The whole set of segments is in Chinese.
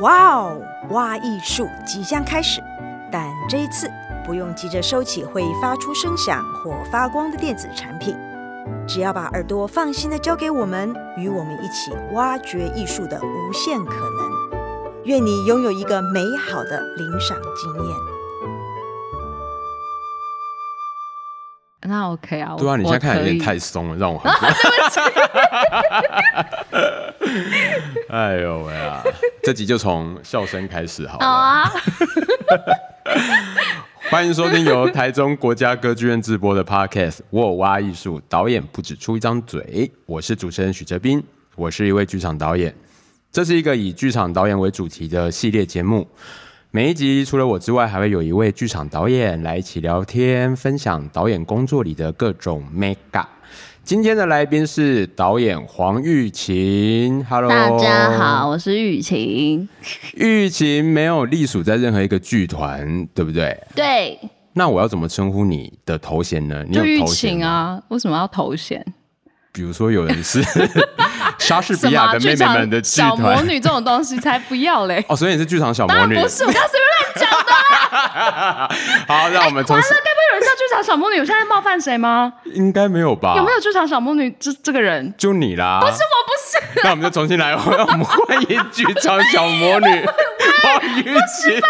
哇哦，挖艺术即将开始，但这一次不用急着收起会发出声响或发光的电子产品，只要把耳朵放心的交给我们，与我们一起挖掘艺术的无限可能。愿你拥有一个美好的聆赏经验。那 OK 啊，对啊，你现在看起来有点太松了，让我很。哎呦喂啊！这集就从笑声开始好了。好啊。欢迎收听由台中国家歌剧院直播的 Podcast《我有挖艺术》，导演不只出一张嘴。我是主持人许哲斌，我是一位剧场导演。这是一个以剧场导演为主题的系列节目。每一集除了我之外，还会有一位剧场导演来一起聊天，分享导演工作里的各种眉角。今天的来宾是导演黄玉琴，Hello，大家好，我是玉琴。玉琴没有隶属在任何一个剧团，对不对？对。那我要怎么称呼你的头衔呢？你有头衔啊，为什么要头衔？比如说有人是 莎士比亚的妹妹们的剧团，小魔女这种东西才不要嘞！哦，所以你是剧场小魔女？不是，我刚随便乱讲的。好，让我们从、欸、完了，该不会有人叫剧场小魔女？我现在冒犯谁吗？应该没有吧？有没有剧场小魔女这这个人？就你啦！不是，我不是。那我们就重新来，让我们欢迎剧场小魔女 黄雨晴。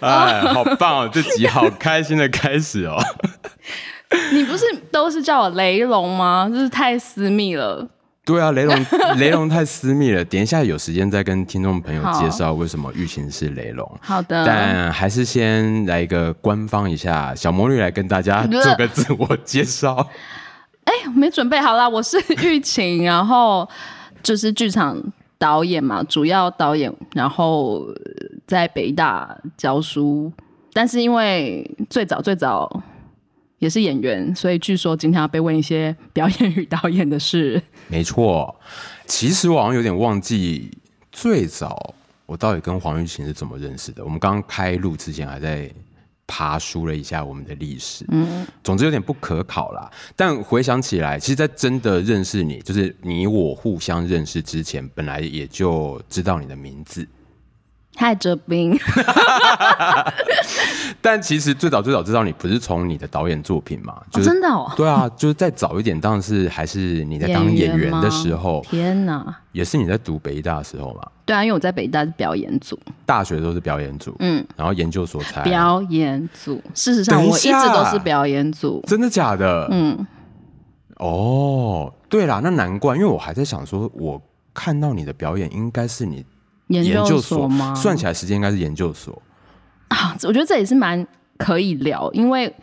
哎，好棒哦！这集好开心的开始哦。你不是都是叫我雷龙吗？就是太私密了。对啊，雷龙，雷龙太私密了。等一下有时间再跟听众朋友介绍为什么玉琴是雷龙。好的。但还是先来一个官方一下，小魔女来跟大家做个自我介绍。哎、欸，没准备好啦，我是玉琴，然后就是剧场导演嘛，主要导演，然后在北大教书，但是因为最早最早。也是演员，所以据说今天要被问一些表演与导演的事。没错，其实我好像有点忘记最早我到底跟黄玉琴是怎么认识的。我们刚开录之前还在爬梳了一下我们的历史，嗯，总之有点不可考啦。但回想起来，其实，在真的认识你，就是你我互相认识之前，本来也就知道你的名字。嗨，哲斌。但其实最早最早知道你不是从你的导演作品嘛？就是、哦，真的哦。对啊，就是再早一点，当然是还是你在当演员的时候。天哪！也是你在读北大的时候嘛？对啊，因为我在北大是表演组，大学都是表演组，嗯，然后研究所才表演组。事实上，我一直都是表演组。真的假的？嗯。哦，对啦，那难怪，因为我还在想说，我看到你的表演应该是你。研究所吗？算起来时间应该是研究所啊。我觉得这也是蛮可以聊，因为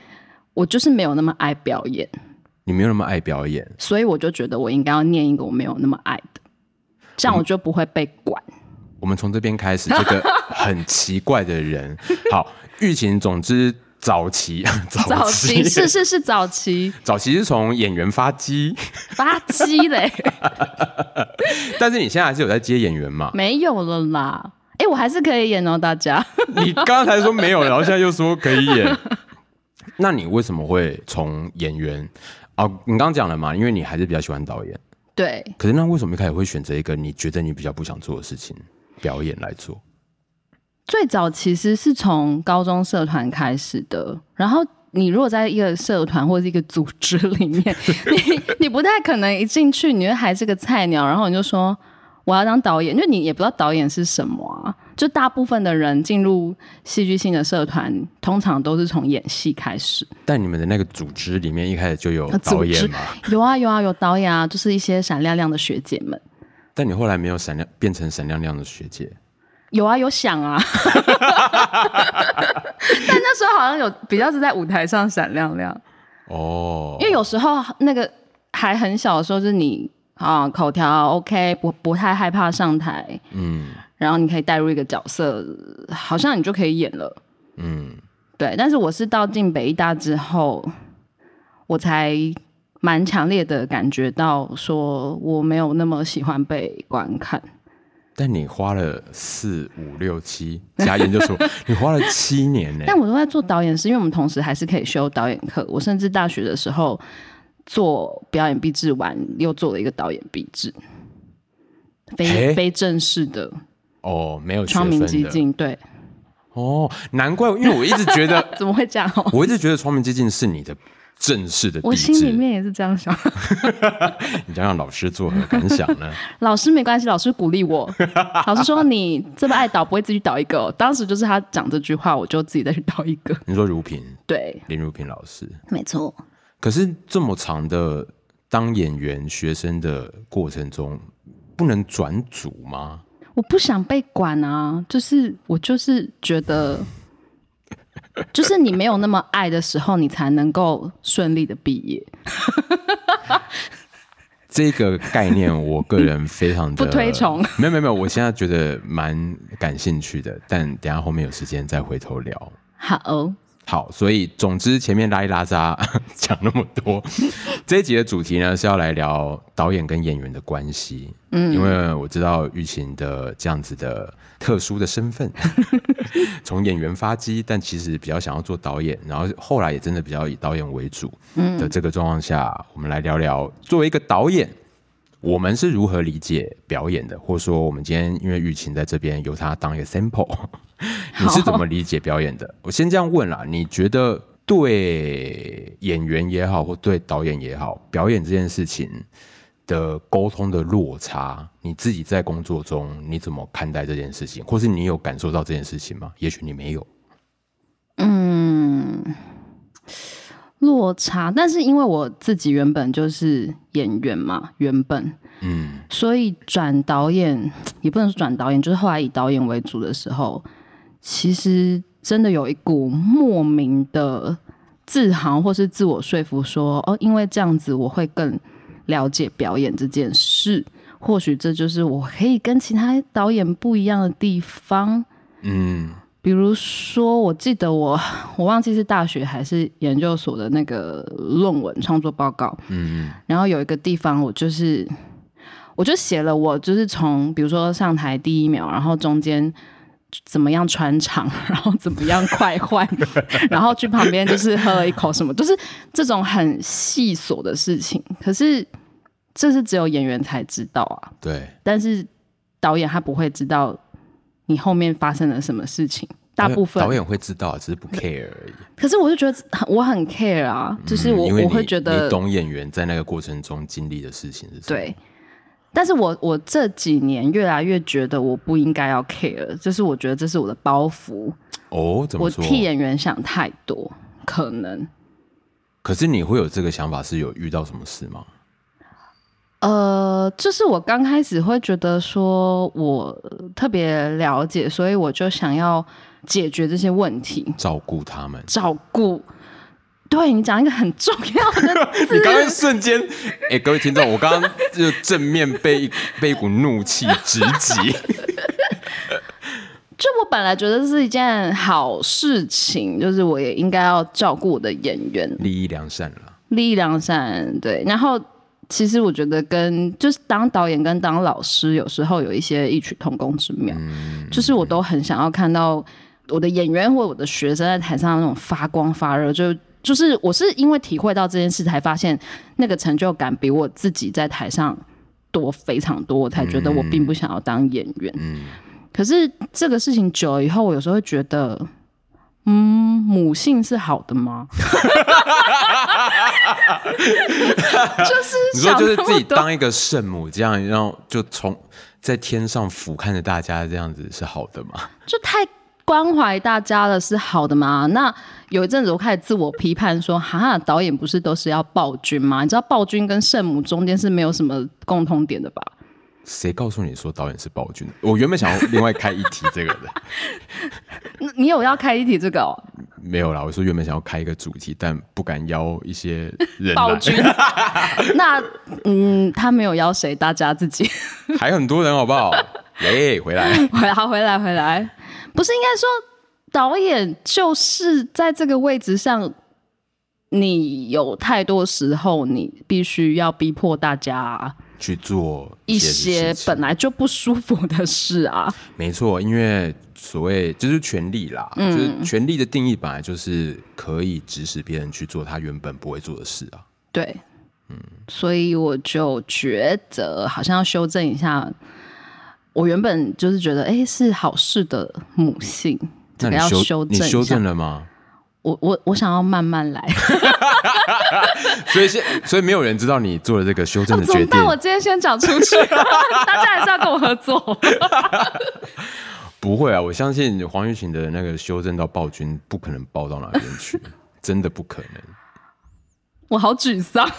我就是没有那么爱表演。你没有那么爱表演，所以我就觉得我应该要念一个我没有那么爱的，这样我就不会被管。我们从这边开始，这个很奇怪的人。好，疫情，总之。早期，早期是是是早期，早期是从演员发迹，发迹嘞。但是你现在还是有在接演员吗？没有了啦。哎、欸，我还是可以演哦，大家。你刚才说没有，然后现在又说可以演，那你为什么会从演员？哦，你刚刚讲了嘛，因为你还是比较喜欢导演。对。可是那为什么一开始会选择一个你觉得你比较不想做的事情——表演来做？最早其实是从高中社团开始的，然后你如果在一个社团或者一个组织里面，你你不太可能一进去，你就还是个菜鸟，然后你就说我要当导演，因为你也不知道导演是什么啊。就大部分的人进入戏剧性的社团，通常都是从演戏开始。但你们的那个组织里面一开始就有导演吗？有啊有啊有导演啊，就是一些闪亮亮的学姐们。但你后来没有闪亮变成闪亮亮的学姐？有啊，有想啊，但那时候好像有比较是在舞台上闪亮亮。哦，因为有时候那个还很小的时候，是你啊口条 OK，不不太害怕上台，嗯，然后你可以带入一个角色，好像你就可以演了，嗯，对。但是我是到进北艺大之后，我才蛮强烈的感觉到说我没有那么喜欢被观看。但你花了四五六七加研究所，你花了七年呢。但我都在做导演，是因为我们同时还是可以修导演课。我甚至大学的时候做表演毕制完，又做了一个导演毕制。非非正式的哦，没有窗明几净，对。哦，难怪，因为我一直觉得 怎么会这样？我一直觉得窗明几净是你的正式的，我心里面也是这样想。你想让老师作何感想呢？老师没关系，老师鼓励我。老师说你这么爱导，不会自己导一个哦。当时就是他讲这句话，我就自己再去导一个。你说如萍？对，林如萍老师，没错。可是这么长的当演员学生的过程中，不能转组吗？我不想被管啊，就是我就是觉得，就是你没有那么爱的时候，你才能够顺利的毕业。这个概念，我个人非常的不推崇。没有没有没有，我现在觉得蛮感兴趣的，但等下后面有时间再回头聊。好哦。好，所以总之前面拉一拉杂 讲那么多，这一集的主题呢是要来聊导演跟演员的关系。嗯，因为我知道玉琴的这样子的特殊的身份，从演员发迹，但其实比较想要做导演，然后后来也真的比较以导演为主的这个状况下，我们来聊聊作为一个导演，我们是如何理解表演的，或者说我们今天因为玉琴在这边，由他当一个 sample。你是怎么理解表演的？我先这样问啦。你觉得对演员也好，或对导演也好，表演这件事情的沟通的落差，你自己在工作中你怎么看待这件事情？或是你有感受到这件事情吗？也许你没有。嗯，落差，但是因为我自己原本就是演员嘛，原本，嗯，所以转导演也不能说转导演，就是后来以导演为主的时候。其实真的有一股莫名的自豪，或是自我说服说，说哦，因为这样子我会更了解表演这件事，或许这就是我可以跟其他导演不一样的地方。嗯，比如说，我记得我 我忘记是大学还是研究所的那个论文创作报告，嗯，然后有一个地方我就是我就写了，我就是从比如说上台第一秒，然后中间。怎么样穿场，然后怎么样快换，然后去旁边就是喝了一口什么，就是这种很细琐的事情。可是这是只有演员才知道啊。对。但是导演他不会知道你后面发生了什么事情。大部分导演会知道，只是不 care 而已。可是我就觉得我很 care 啊，就是我、嗯、我会觉得你懂演员在那个过程中经历的事情是什么。对。但是我我这几年越来越觉得我不应该要 care，就是我觉得这是我的包袱哦。怎么说？我替演员想太多，可能。可是你会有这个想法，是有遇到什么事吗？呃，就是我刚开始会觉得说我特别了解，所以我就想要解决这些问题，照顾他们，照顾。对，你讲一个很重要的，你刚刚瞬间，哎、欸，各位听众，我刚刚就正面被一被一股怒气直击。就我本来觉得这是一件好事情，就是我也应该要照顾我的演员，利益良善了，利益良善。对，然后其实我觉得跟就是当导演跟当老师有时候有一些异曲同工之妙，嗯、就是我都很想要看到我的演员或我的学生在台上那种发光发热，就。就是我是因为体会到这件事，才发现那个成就感比我自己在台上多非常多，我才觉得我并不想要当演员。嗯，可是这个事情久了以后，我有时候会觉得，嗯，母性是好的吗？就是你说，就是自己当一个圣母这样，然后就从在天上俯瞰着大家这样子是好的吗？就太。关怀大家了是好的吗？那有一阵子我开始自我批判说，哈哈，导演不是都是要暴君吗？你知道暴君跟圣母中间是没有什么共通点的吧？谁告诉你说导演是暴君？我原本想要另外开一题这个的。你有要开一题这个哦？没有啦，我说原本想要开一个主题，但不敢邀一些人。暴君？那嗯，他没有邀谁？大家自己还很多人，好不好？耶，回来，回来，回来，回来。不是应该说，导演就是在这个位置上，你有太多时候，你必须要逼迫大家去做一些本来就不舒服的事啊。没错，因为所谓就是权力啦，嗯、就是权力的定义本来就是可以指使别人去做他原本不会做的事啊。对，嗯，所以我就觉得好像要修正一下。我原本就是觉得，哎、欸，是好事的母性，这个要修正。你修正了吗？我我我想要慢慢来，所以现所以没有人知道你做了这个修正的决定。但、哦、我今天先讲出去，大家还是要跟我合作。不会啊，我相信黄玉琴的那个修正到暴君，不可能暴到哪边去，真的不可能。我好沮丧，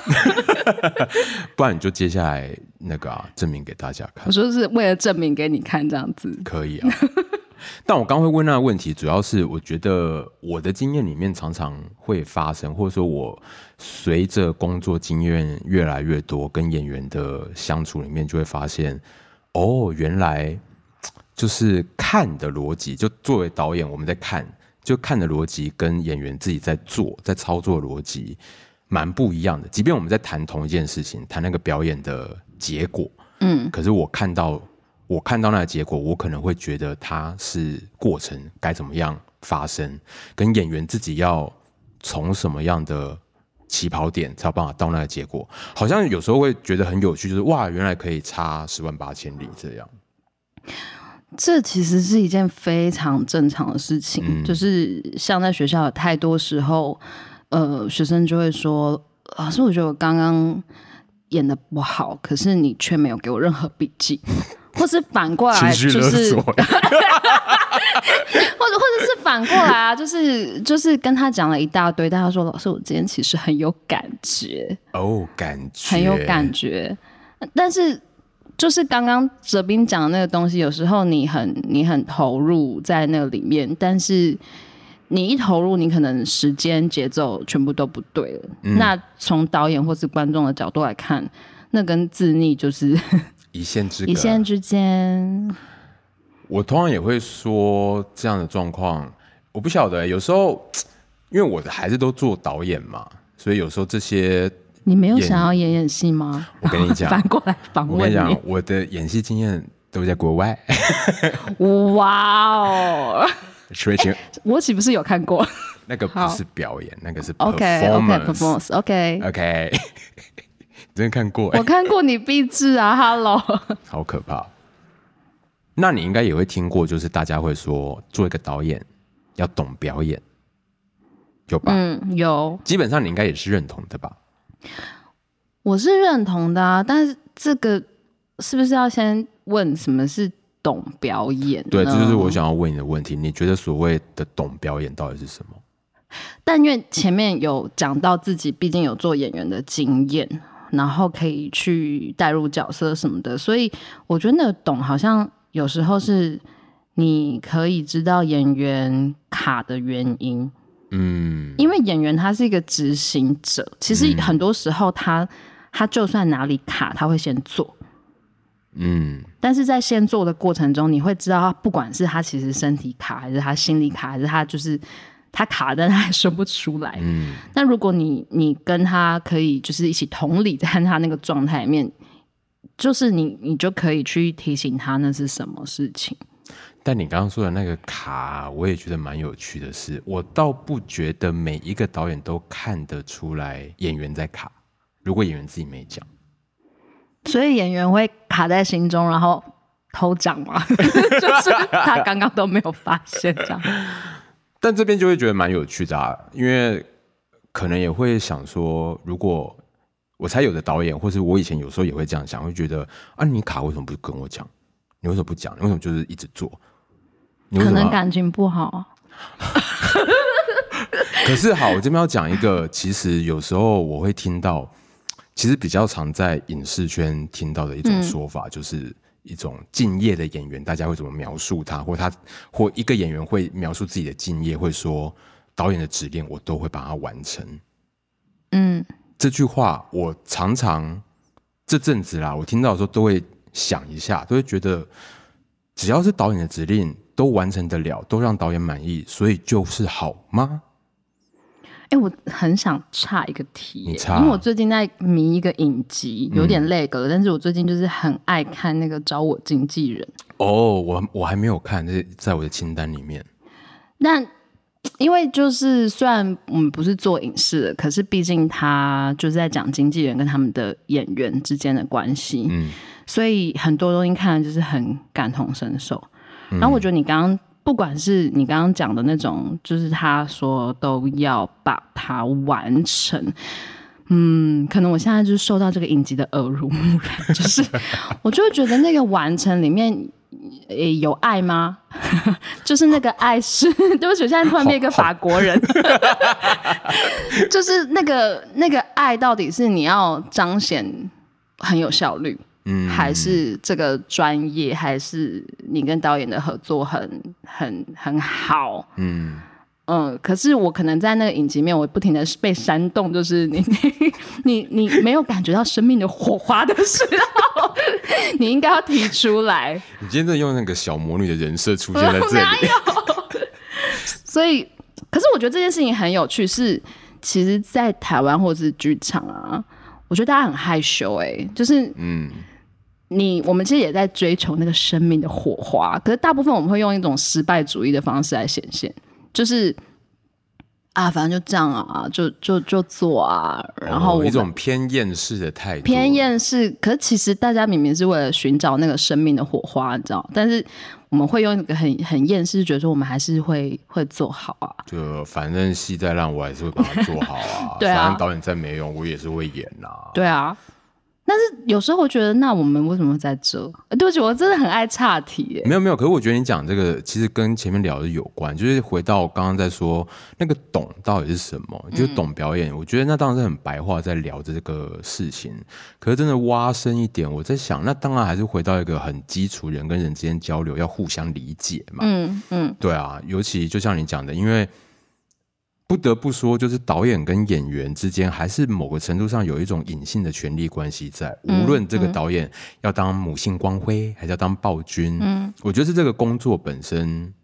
不然你就接下来那个啊，证明给大家看。我说是为了证明给你看，这样子可以啊。但我刚会问那个问题，主要是我觉得我的经验里面常常会发生，或者说我随着工作经验越来越多，跟演员的相处里面，就会发现，哦，原来就是看的逻辑，就作为导演我们在看，就看的逻辑跟演员自己在做，在操作逻辑蛮不一样的。即便我们在谈同一件事情，谈那个表演的结果，嗯，可是我看到。我看到那个结果，我可能会觉得它是过程该怎么样发生，跟演员自己要从什么样的起跑点才有办法到那个结果，好像有时候会觉得很有趣，就是哇，原来可以差十万八千里这样。这其实是一件非常正常的事情，嗯、就是像在学校有太多时候，呃，学生就会说，老师，我觉得我刚刚演的不好，可是你却没有给我任何笔记。或是反过来，就是，或者或者是反过来啊，就是就是跟他讲了一大堆，但他说：“老师，我今天其实很有感觉哦，感觉很有感觉。”但是就是刚刚哲斌讲的那个东西，有时候你很你很投入在那个里面，但是你一投入，你可能时间节奏全部都不对了。嗯、那从导演或是观众的角度来看，那跟自逆就是。一线之隔，一线之间。我通常也会说这样的状况，我不晓得、欸。有时候，因为我的孩子都做导演嘛，所以有时候这些你没有想要演演戏吗？我跟你讲，反过来访问你。我跟你讲，我的演戏经验都在国外。哇哦！所以，我岂不是有看过？那个不是表演，那个是 performance。OK，OK，OK。真的看过、欸，我看过你壁纸啊，Hello，好可怕。那你应该也会听过，就是大家会说，做一个导演要懂表演，有吧？嗯，有。基本上你应该也是认同的吧？我是认同的啊，但是这个是不是要先问什么是懂表演？对，这就是我想要问你的问题。你觉得所谓的懂表演到底是什么？但因为前面有讲到自己毕竟有做演员的经验。然后可以去带入角色什么的，所以我觉得那懂好像有时候是你可以知道演员卡的原因，嗯，因为演员他是一个执行者，其实很多时候他他就算哪里卡，他会先做，嗯，但是在先做的过程中，你会知道，不管是他其实身体卡，还是他心理卡，还是他就是。他卡，但他还说不出来。嗯，那如果你你跟他可以就是一起同理，在他那个状态里面，就是你你就可以去提醒他那是什么事情。但你刚刚说的那个卡，我也觉得蛮有趣的是，我倒不觉得每一个导演都看得出来演员在卡。如果演员自己没讲，所以演员会卡在心中，然后偷讲嘛，就是他刚刚都没有发现这样。但这边就会觉得蛮有趣的啊，因为可能也会想说，如果我才有的导演，或是我以前有时候也会这样想，会觉得啊，你卡为什么不跟我讲？你为什么不讲？你为什么就是一直做？可能感情不好。可是好，我这边要讲一个，其实有时候我会听到，其实比较常在影视圈听到的一种说法，就是。一种敬业的演员，大家会怎么描述他？或他或一个演员会描述自己的敬业，会说导演的指令我都会把它完成。嗯，这句话我常常这阵子啦，我听到的时候都会想一下，都会觉得只要是导演的指令都完成得了，都让导演满意，所以就是好吗？哎、欸，我很想岔一个题，因为我最近在迷一个影集，有点累了，嗯、但是我最近就是很爱看那个《找我经纪人》。哦，我我还没有看，这在我的清单里面。那因为就是虽然我们不是做影视的，可是毕竟他就是在讲经纪人跟他们的演员之间的关系，嗯，所以很多东西看了就是很感同身受。然后我觉得你刚刚，不管是你刚刚讲的那种，就是他说都要把它完成，嗯，可能我现在就是受到这个影集的耳濡目染，就是 我就会觉得那个完成里面，诶，有爱吗？就是那个爱是，对不起，我现在突然变一个法国人，就是那个那个爱到底是你要彰显很有效率。嗯，还是这个专业，还是你跟导演的合作很很很好。嗯嗯，可是我可能在那个影集里面，我不停的被煽动，就是你 你你你没有感觉到生命的火花的时候，你应该要提出来。你今天在用那个小魔女的人设出现在这里，所以，可是我觉得这件事情很有趣，是其实，在台湾或者是剧场啊，我觉得大家很害羞，哎，就是嗯。你我们其实也在追求那个生命的火花，可是大部分我们会用一种失败主义的方式来显现，就是啊，反正就这样啊，就就就做啊，然后、哦、一种偏厌世的态度，偏厌世。可是其实大家明明是为了寻找那个生命的火花，你知道？但是我们会用一个很很厌世，觉得说我们还是会会做好啊。就反正戏再烂，我还是会把它做好啊。对啊，反正导演再没用，我也是会演啊。对啊。但是有时候我觉得，那我们为什么在这？对不起，我真的很爱岔题。没有没有，可是我觉得你讲这个其实跟前面聊的有关，就是回到刚刚在说那个懂到底是什么，就懂表演。嗯、我觉得那当然是很白话在聊这个事情。可是真的挖深一点，我在想，那当然还是回到一个很基础，人跟人之间交流要互相理解嘛。嗯嗯，对啊，尤其就像你讲的，因为。不得不说，就是导演跟演员之间，还是某个程度上有一种隐性的权力关系在。无论这个导演要当母性光辉，还是要当暴君，嗯，我觉得是这个工作本身，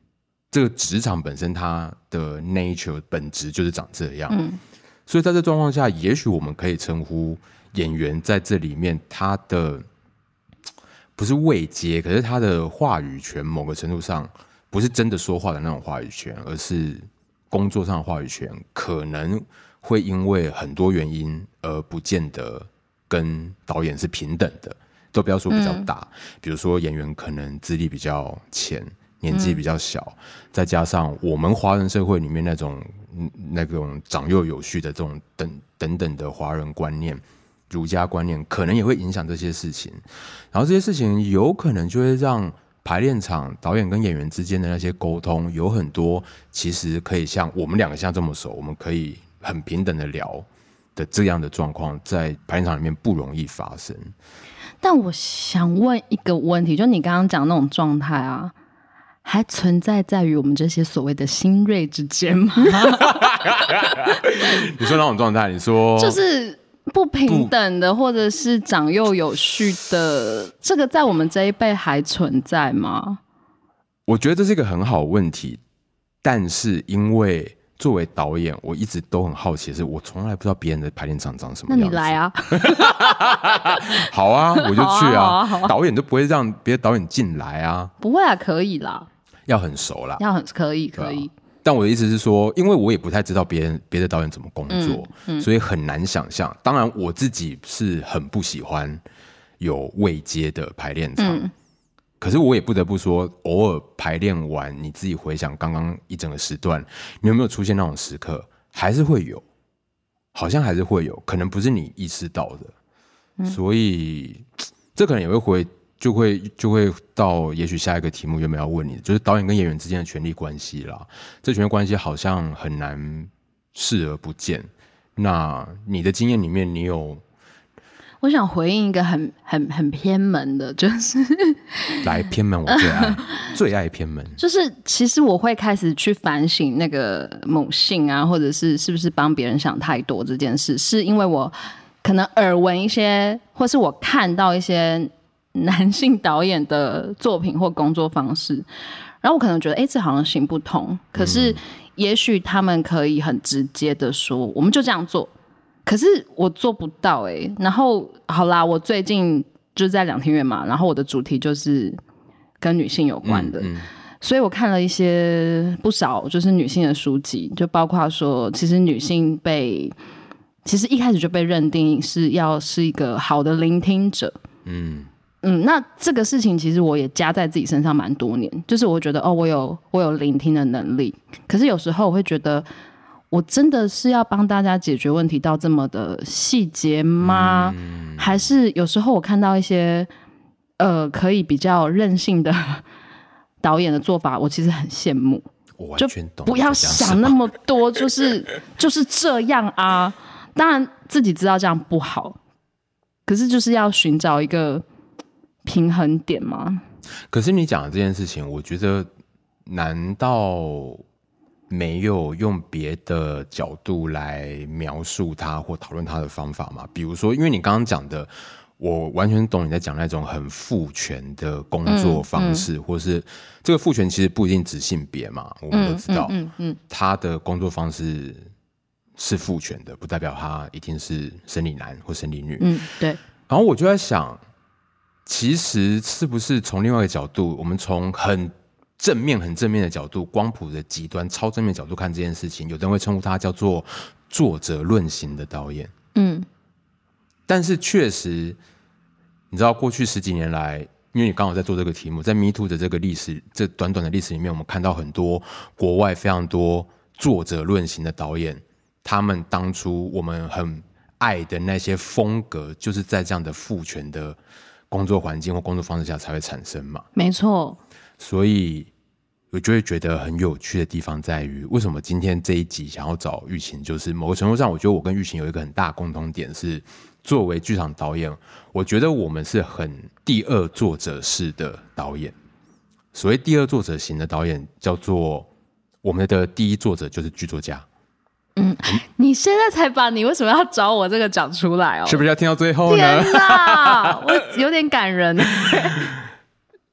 这个职场本身，它的 nature 本质就是长这样。嗯，所以在这状况下，也许我们可以称呼演员在这里面，他的不是位阶，可是他的话语权，某个程度上不是真的说话的那种话语权，而是。工作上的话语权可能会因为很多原因而不见得跟导演是平等的，都不要说比较大，嗯、比如说演员可能资历比较浅，年纪比较小，嗯、再加上我们华人社会里面那种那种长幼有序的这种等等等的华人观念、儒家观念，可能也会影响这些事情，然后这些事情有可能就会让。排练场导演跟演员之间的那些沟通有很多，其实可以像我们两个像这么熟，我们可以很平等的聊的这样的状况，在排练场里面不容易发生。但我想问一个问题，就你刚刚讲那种状态啊，还存在在于我们这些所谓的新锐之间吗？你说那种状态，你说就是。不平等的，或者是长幼有序的，这个在我们这一辈还存在吗？我觉得这是一个很好的问题，但是因为作为导演，我一直都很好奇是，我从来不知道别人的排练场长什么样。那你来啊！好啊，我就去啊！啊啊啊导演都不会让别的导演进来啊！不会啊，可以啦，要很熟啦，要很可以，可以。但我的意思是说，因为我也不太知道别人别的导演怎么工作，嗯嗯、所以很难想象。当然，我自己是很不喜欢有未接的排练场。嗯、可是我也不得不说，偶尔排练完，你自己回想刚刚一整个时段，你有没有出现那种时刻？还是会有，好像还是会有，可能不是你意识到的。嗯、所以这可能也会回。就会就会到，也许下一个题目原本要问你，就是导演跟演员之间的权力关系啦。这权力关系好像很难视而不见。那你的经验里面，你有？我想回应一个很很很偏门的，就是 来偏门，我最爱 最爱偏门。就是其实我会开始去反省那个母性啊，或者是是不是帮别人想太多这件事，是因为我可能耳闻一些，或是我看到一些。男性导演的作品或工作方式，然后我可能觉得，哎、欸，这好像行不通。可是，也许他们可以很直接的说，我们就这样做。可是我做不到，哎。然后，好啦，我最近就在两天院嘛，然后我的主题就是跟女性有关的，嗯嗯、所以我看了一些不少就是女性的书籍，就包括说，其实女性被其实一开始就被认定是要是一个好的聆听者，嗯。嗯，那这个事情其实我也加在自己身上蛮多年，就是我觉得哦，我有我有聆听的能力，可是有时候我会觉得，我真的是要帮大家解决问题到这么的细节吗？嗯、还是有时候我看到一些呃可以比较任性的导演的做法，我其实很羡慕。我完全不要想那么多，就是就是这样啊。当然自己知道这样不好，可是就是要寻找一个平衡点吗。可是你讲的这件事情，我觉得难道没有用别的角度来描述它或讨论它的方法吗？比如说，因为你刚刚讲的。我完全懂你在讲那种很父权的工作方式，嗯嗯、或是这个父权其实不一定指性别嘛，我们都知道，嗯嗯，嗯嗯他的工作方式是父权的，不代表他一定是生理男或生理女，嗯，对。然后我就在想，其实是不是从另外一个角度，我们从很正面、很正面的角度，光谱的极端、超正面角度看这件事情，有的人会称呼他叫做作者论型的导演，嗯。但是确实，你知道过去十几年来，因为你刚好在做这个题目，在 Me Too 的这个历史，这短短的历史里面，我们看到很多国外非常多作者论型的导演，他们当初我们很爱的那些风格，就是在这样的父权的工作环境或工作方式下才会产生嘛。没错。所以。我就会觉得很有趣的地方在于，为什么今天这一集想要找玉琴？就是某个程度上，我觉得我跟玉琴有一个很大共同点是，作为剧场导演，我觉得我们是很第二作者式的导演。所谓第二作者型的导演，叫做我们的第一作者就是剧作家。嗯，你现在才把你为什么要找我这个讲出来哦？是不是要听到最后呢？天哪，我有点感人。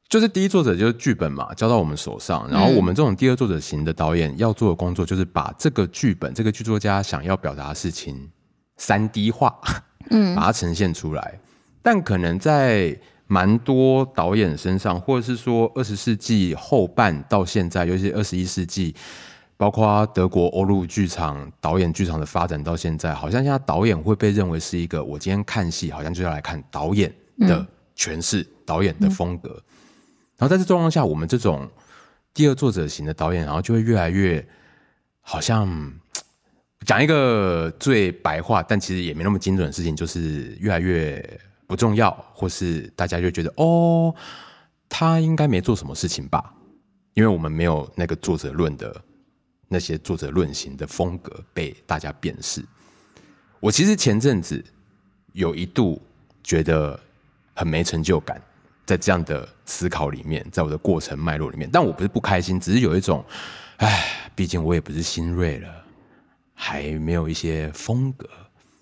就是第一作者就是剧本嘛，交到我们手上，然后我们这种第二作者型的导演要做的工作，就是把这个剧本、这个剧作家想要表达的事情三 D 化，嗯，把它呈现出来。但可能在蛮多导演身上，或者是说二十世纪后半到现在，尤其是二十一世纪，包括德国欧陆剧场导演剧场的发展到现在，好像现在导演会被认为是一个，我今天看戏好像就要来看导演的诠释、导演的风格。然后在这状况下，我们这种第二作者型的导演，然后就会越来越好像讲一个最白话，但其实也没那么精准的事情，就是越来越不重要，或是大家就觉得哦，他应该没做什么事情吧？因为我们没有那个作者论的那些作者论行的风格被大家辨识。我其实前阵子有一度觉得很没成就感。在这样的思考里面，在我的过程脉络里面，但我不是不开心，只是有一种，唉，毕竟我也不是新锐了，还没有一些风格，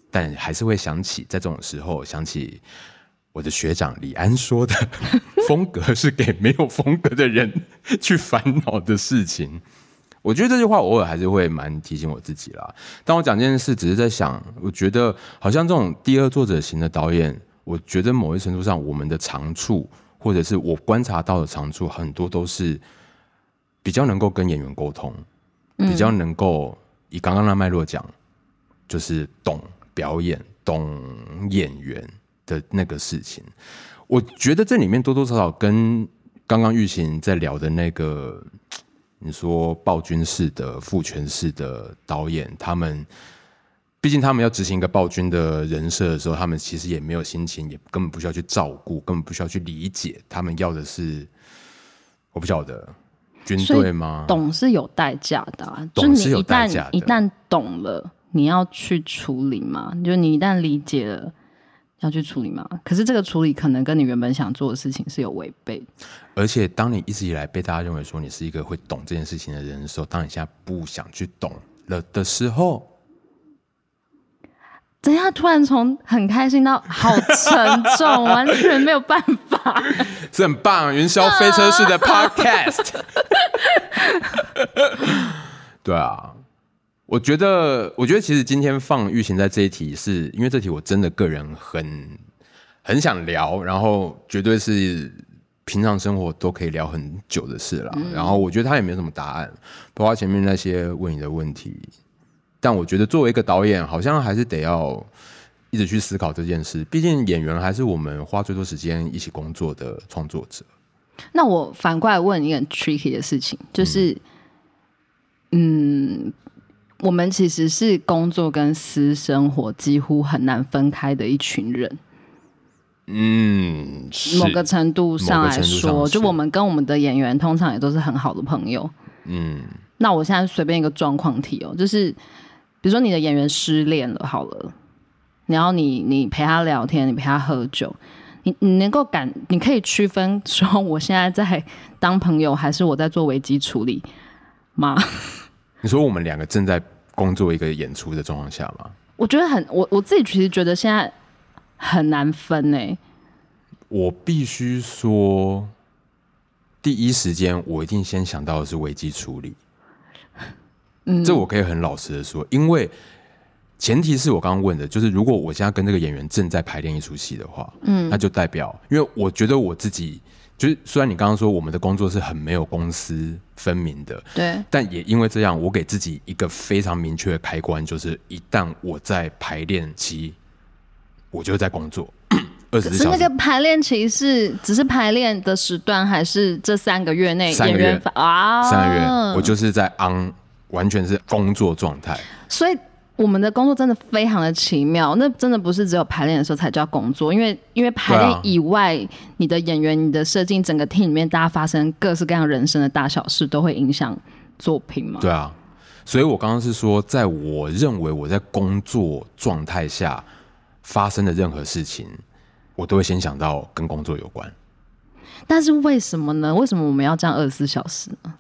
但还是会想起，在这种时候想起我的学长李安说的，风格是给没有风格的人去烦恼的事情。我觉得这句话偶尔还是会蛮提醒我自己啦。当我讲这件事，只是在想，我觉得好像这种第二作者型的导演。我觉得某一程度上，我们的长处，或者是我观察到的长处，很多都是比较能够跟演员沟通，比较能够以刚刚那脉络讲，就是懂表演、懂演员的那个事情。我觉得这里面多多少少跟刚刚玉琴在聊的那个，你说暴君式的父权式的导演，他们。毕竟他们要执行一个暴君的人设的时候，他们其实也没有心情，也根本不需要去照顾，根本不需要去理解。他们要的是，我不晓得军队吗？懂是有代价的，啊，懂是有代价的。一旦懂了，你要去处理嘛？就你一旦理解了，要去处理嘛？可是这个处理可能跟你原本想做的事情是有违背。而且，当你一直以来被大家认为说你是一个会懂这件事情的人的时候，当你现在不想去懂了的时候。等下，突然从很开心到好沉重，完全没有办法。是很棒，云霄飞车式的 podcast。对啊，我觉得，我觉得其实今天放玉琴在这一题是，是因为这题我真的个人很很想聊，然后绝对是平常生活都可以聊很久的事了。嗯、然后我觉得他也没什么答案，包括前面那些问你的问题。但我觉得，作为一个导演，好像还是得要一直去思考这件事。毕竟演员还是我们花最多时间一起工作的创作者。那我反过来问一个很 tricky 的事情，就是，嗯，嗯，我们其实是工作跟私生活几乎很难分开的一群人。嗯，某个程度上来说，就我们跟我们的演员通常也都是很好的朋友。嗯，那我现在随便一个状况题哦，就是比如说你的演员失恋了，好了，然后你你陪他聊天，你陪他喝酒，你你能够感，你可以区分说我现在在当朋友，还是我在做危机处理吗？你说我们两个正在工作一个演出的状况下吗？我觉得很，我我自己其实觉得现在。很难分诶，我必须说，第一时间我一定先想到的是危机处理。嗯，这我可以很老实的说，因为前提是我刚刚问的，就是如果我现在跟这个演员正在排练一出戏的话，嗯，那就代表，因为我觉得我自己，就是虽然你刚刚说我们的工作是很没有公私分明的，对，但也因为这样，我给自己一个非常明确的开关，就是一旦我在排练期。我就在工作，那个排练期是只是排练的时段，还是这三个月内演员啊？三个月，我就是在 on，完全是工作状态。所以我们的工作真的非常的奇妙，那真的不是只有排练的时候才叫工作，因为因为排练以外，啊、你的演员、你的设计，整个 team 里面大家发生各式各样人生的大小事，都会影响作品嘛。对啊，所以我刚刚是说，在我认为我在工作状态下。发生的任何事情，我都会先想到跟工作有关。但是为什么呢？为什么我们要这样二十四小时呢？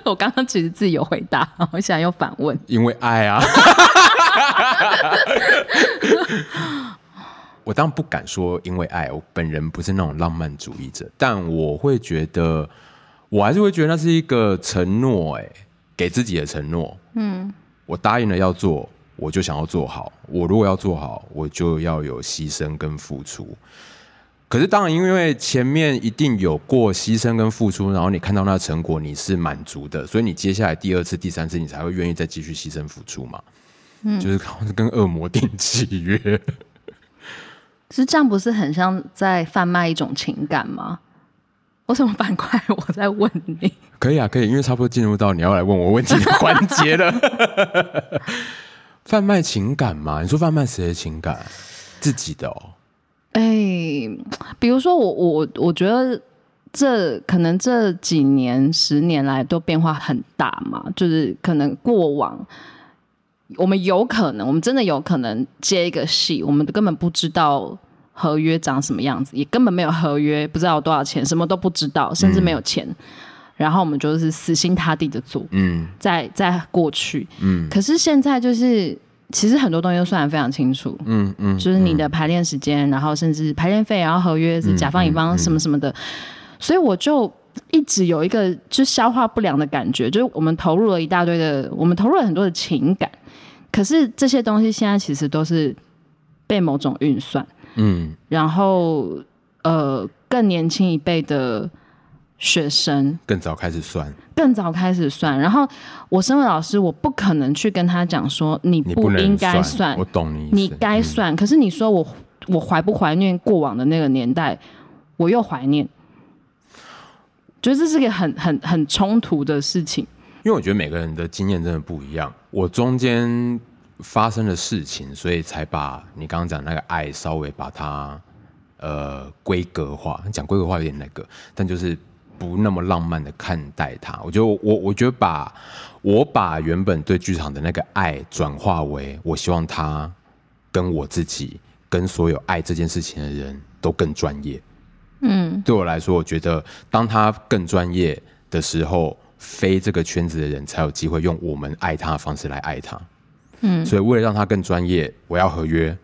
我刚刚其实自己有回答，我现在又反问。因为爱啊！我当然不敢说因为爱，我本人不是那种浪漫主义者，但我会觉得，我还是会觉得那是一个承诺，哎，给自己的承诺。嗯，我答应了要做。我就想要做好，我如果要做好，我就要有牺牲跟付出。可是当然，因为前面一定有过牺牲跟付出，然后你看到那成果，你是满足的，所以你接下来第二次、第三次，你才会愿意再继续牺牲付出嘛。嗯，就是跟恶魔 订契约。是这样，不是很像在贩卖一种情感吗？我什么反过来我在问你？可以啊，可以，因为差不多进入到你要来问我问题的环节了。贩卖情感嘛？你说贩卖谁的情感？自己的哦。哎、欸，比如说我我我觉得这可能这几年十年来都变化很大嘛，就是可能过往我们有可能，我们真的有可能接一个戏，我们根本不知道合约长什么样子，也根本没有合约，不知道多少钱，什么都不知道，甚至没有钱。嗯然后我们就是死心塌地的做，嗯，在在过去，嗯，可是现在就是其实很多东西都算得非常清楚，嗯嗯，嗯就是你的排练时间，嗯、然后甚至排练费，然后合约是甲方乙方什么什么的，所以我就一直有一个就消化不良的感觉，就是我们投入了一大堆的，我们投入了很多的情感，可是这些东西现在其实都是被某种运算，嗯，然后呃更年轻一辈的。学生更早开始算，更早开始算。然后我身为老师，我不可能去跟他讲说你不应该算，算。我懂你，你该算。嗯、可是你说我我怀不怀念过往的那个年代？我又怀念，觉得这是个很很很冲突的事情。因为我觉得每个人的经验真的不一样。我中间发生的事情，所以才把你刚刚讲那个爱稍微把它呃规格化。讲规格化有点那个，但就是。不那么浪漫的看待它，我觉得我我觉得把我把原本对剧场的那个爱转化为，我希望他跟我自己跟所有爱这件事情的人都更专业。嗯，对我来说，我觉得当他更专业的时候，非这个圈子的人才有机会用我们爱他的方式来爱他。嗯，所以为了让他更专业，我要合约；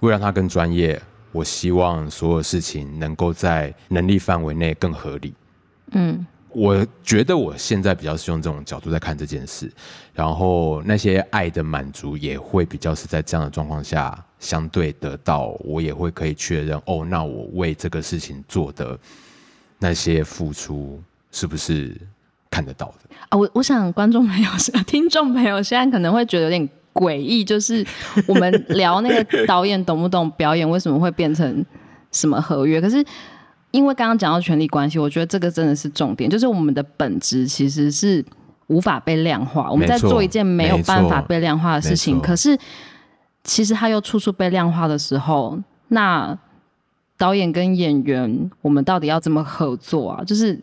为了让他更专业，我希望所有事情能够在能力范围内更合理。嗯，我觉得我现在比较是用这种角度在看这件事，然后那些爱的满足也会比较是在这样的状况下相对得到，我也会可以确认哦，那我为这个事情做的那些付出是不是看得到的啊？我我想观众朋友、听众朋友现在可能会觉得有点诡异，就是我们聊那个导演懂不懂表演，为什么会变成什么合约？可是因为刚刚讲到权力关系，我觉得这个真的是重点，就是我们的本质其实是无法被量化。我们在做一件没有办法被量化的事情，可是其实它又处处被量化的时候，那导演跟演员，我们到底要怎么合作啊？就是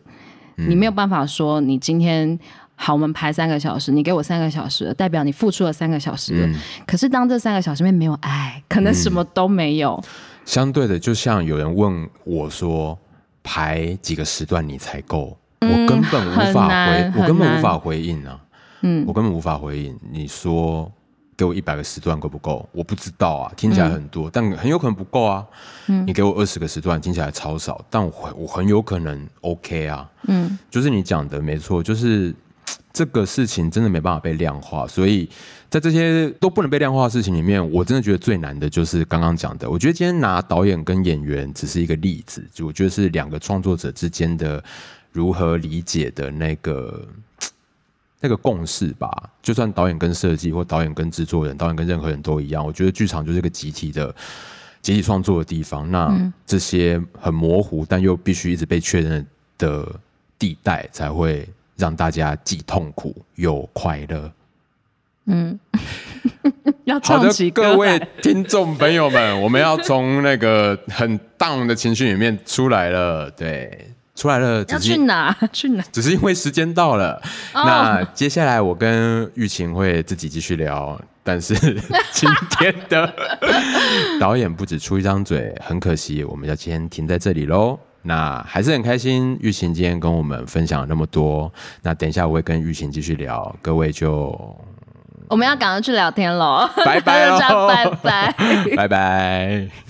你没有办法说你今天。好，我们排三个小时，你给我三个小时，代表你付出了三个小时。嗯、可是当这三个小时里面没有爱，可能什么都没有。嗯、相对的，就像有人问我说，排几个时段你才够？嗯、我根本无法回，我根本无法回应啊。嗯，我根本无法回应。你说给我一百个时段够不够？我不知道啊，听起来很多，嗯、但很有可能不够啊。嗯，你给我二十个时段，听起来超少，但我我很有可能 OK 啊。嗯，就是你讲的没错，就是。这个事情真的没办法被量化，所以在这些都不能被量化的事情里面，我真的觉得最难的就是刚刚讲的。我觉得今天拿导演跟演员只是一个例子，就我觉得是两个创作者之间的如何理解的那个那个共识吧。就算导演跟设计，或导演跟制作人，导演跟任何人都一样，我觉得剧场就是一个集体的集体创作的地方。那这些很模糊但又必须一直被确认的地带才会。让大家既痛苦又快乐。嗯，要好的，各位听众朋友们，我们要从那个很 down 的情绪里面出来了。对，出来了。要去哪？去哪？只是因为时间到了。Oh. 那接下来我跟玉琴会自己继续聊，但是 今天的导演不止出一张嘴，很可惜，我们要先停在这里喽。那还是很开心，玉琴今天跟我们分享了那么多。那等一下我会跟玉琴继续聊，各位就我们要赶快去聊天喽，拜拜喽，拜拜，拜拜。